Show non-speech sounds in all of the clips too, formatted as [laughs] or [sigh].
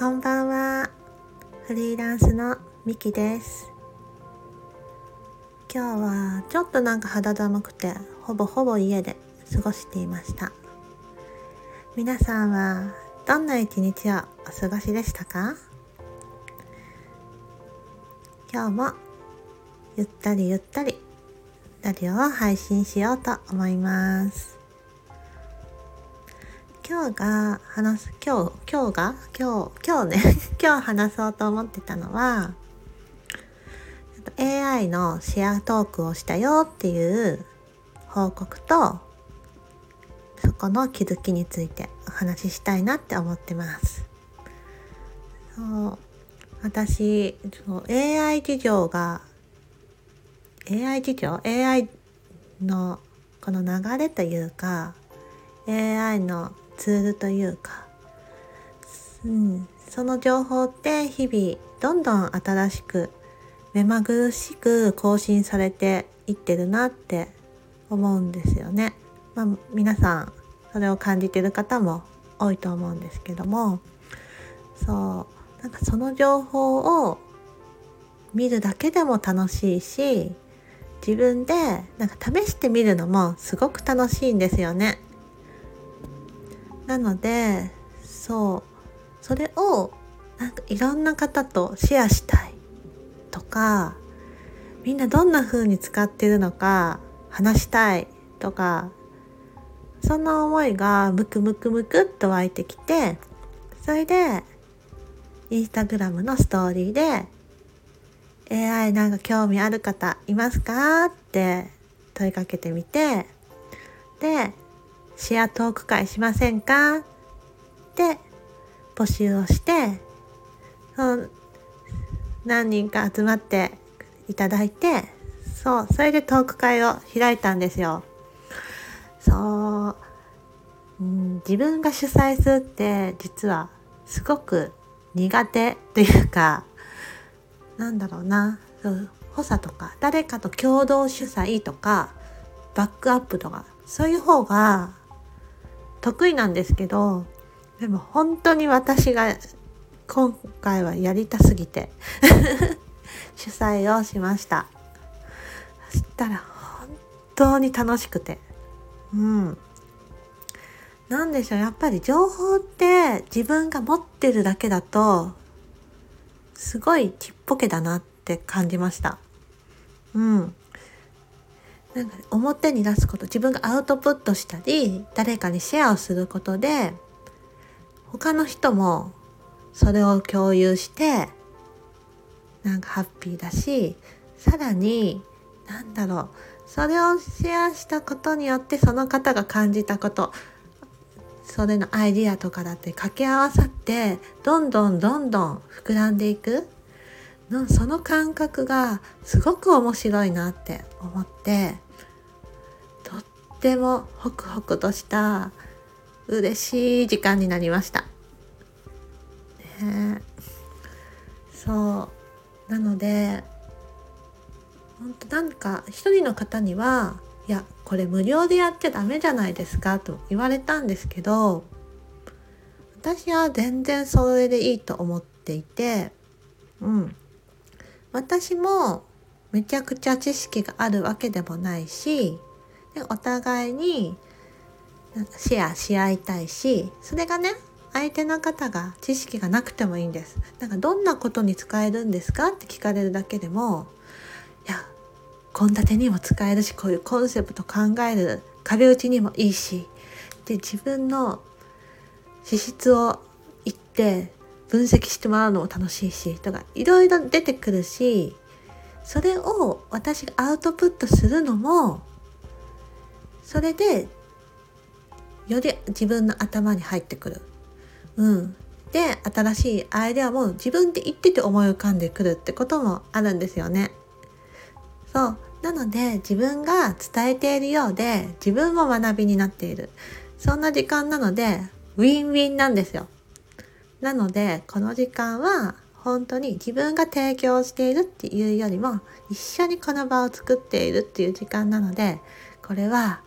こんばんは。フリーランスのミキです。今日はちょっとなんか肌寒くて、ほぼほぼ家で過ごしていました。皆さんはどんな一日をお過ごしでしたか？今日もゆったりゆったりラジオを配信しようと思います。今日が話す今日今日が？今日今日ね。[laughs] 今日話そうと思ってたのは AI のシェアトークをしたよっていう報告とそこの気づきについてお話ししたいなって思ってます。そう私そう AI 事情が AI 事情？AI のこの流れというか AI のツールというか、うん、その情報って日々どんどん新しく目まぐるしく更新されていってるなって思うんですよね。まあ、皆さんそれを感じてる方も多いと思うんですけどもそうなんかその情報を見るだけでも楽しいし自分でなんか試してみるのもすごく楽しいんですよね。なのでそう。それをなんかいろんな方とシェアしたいとかみんなどんな風に使ってるのか話したいとかそんな思いがムクムクムクっと湧いてきてそれでインスタグラムのストーリーで AI なんか興味ある方いますか？って問いかけてみてでシェアトーク会しませんか？って募集をしてそう何人か集まっていただいてそうそれでトーク会を開いたんですよ。そう、うん、自分が主催するって実はすごく苦手というかなんだろうなそう補佐とか誰かと共同主催とかバックアップとかそういう方が得意なんですけどでも本当に私が今回はやりたすぎて [laughs] 主催をしました。そしたら本当に楽しくて。うん。なんでしょうやっぱり情報って自分が持ってるだけだとすごいちっぽけだなって感じました。うん。なんか表に出すこと自分がアウトプットしたり誰かにシェアをすることで他の人もそれを共有してなんかハッピーだしさらになんだろうそれをシェアしたことによってその方が感じたことそれのアイディアとかだって掛け合わさってどんどんどんどん膨らんでいく。のその感覚がすごく面白いなって思ってとってもホクホクとした嬉しい時間になりました。ね、そう。なので本当なんか一人の方にはいやこれ無料でやっちゃダメじゃないですかと言われたんですけど私は全然それでいいと思っていてうん。私もめちゃくちゃ知識があるわけでもないしでお互いにシェアし合いたいしそれがね相手の方が知識がなくてもいいんです。なんかどんなことに使えるんですかって聞かれるだけでもいや献立にも使えるしこういうコンセプト考える壁打ちにもいいしで自分の資質を言って分析してもらうのも楽しいしとかいろいろ出てくるしそれを私がアウトプットするのもそれでより自分の頭に入ってくる。うん、で新しいアイデアも自分で言ってて思い浮かんでくるってこともあるんですよね。そうなので自分が伝えているようで自分も学びになっているそんな時間なのでウィンウィンなんですよ。なのでこの時間は本当に自分が提供しているっていうよりも一緒にこの場を作っているっていう時間なのでこれは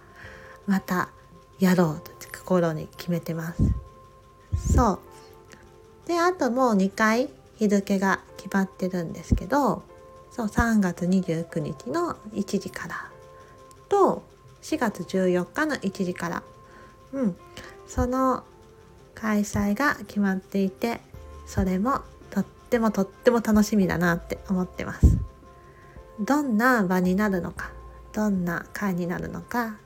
またやろうと心に決めてます。そう。であともう2回日付が決まってるんですけどそう3月29日の1時からと4月14日の1時から。うん。その開催が決まっていてそれもとってもとっても楽しみだなって思ってます。どんな場になるのかどんな会になるのか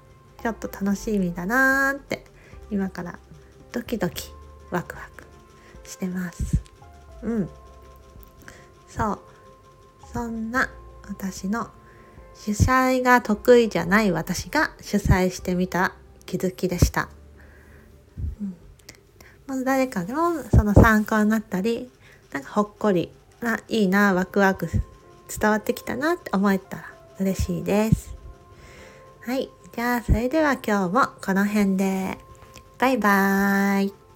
ちょっと楽しみだなーって今からドキドキワクワクしてます。うん。そう。そんな私の主催が得意じゃない私が主催してみた気づきでした、まず誰かのその参考になったりなんかほっこりないいなワクワク伝わってきたなって思えたら嬉しいです。はい。じゃあそれでは今日もこの辺で。バイバーイ。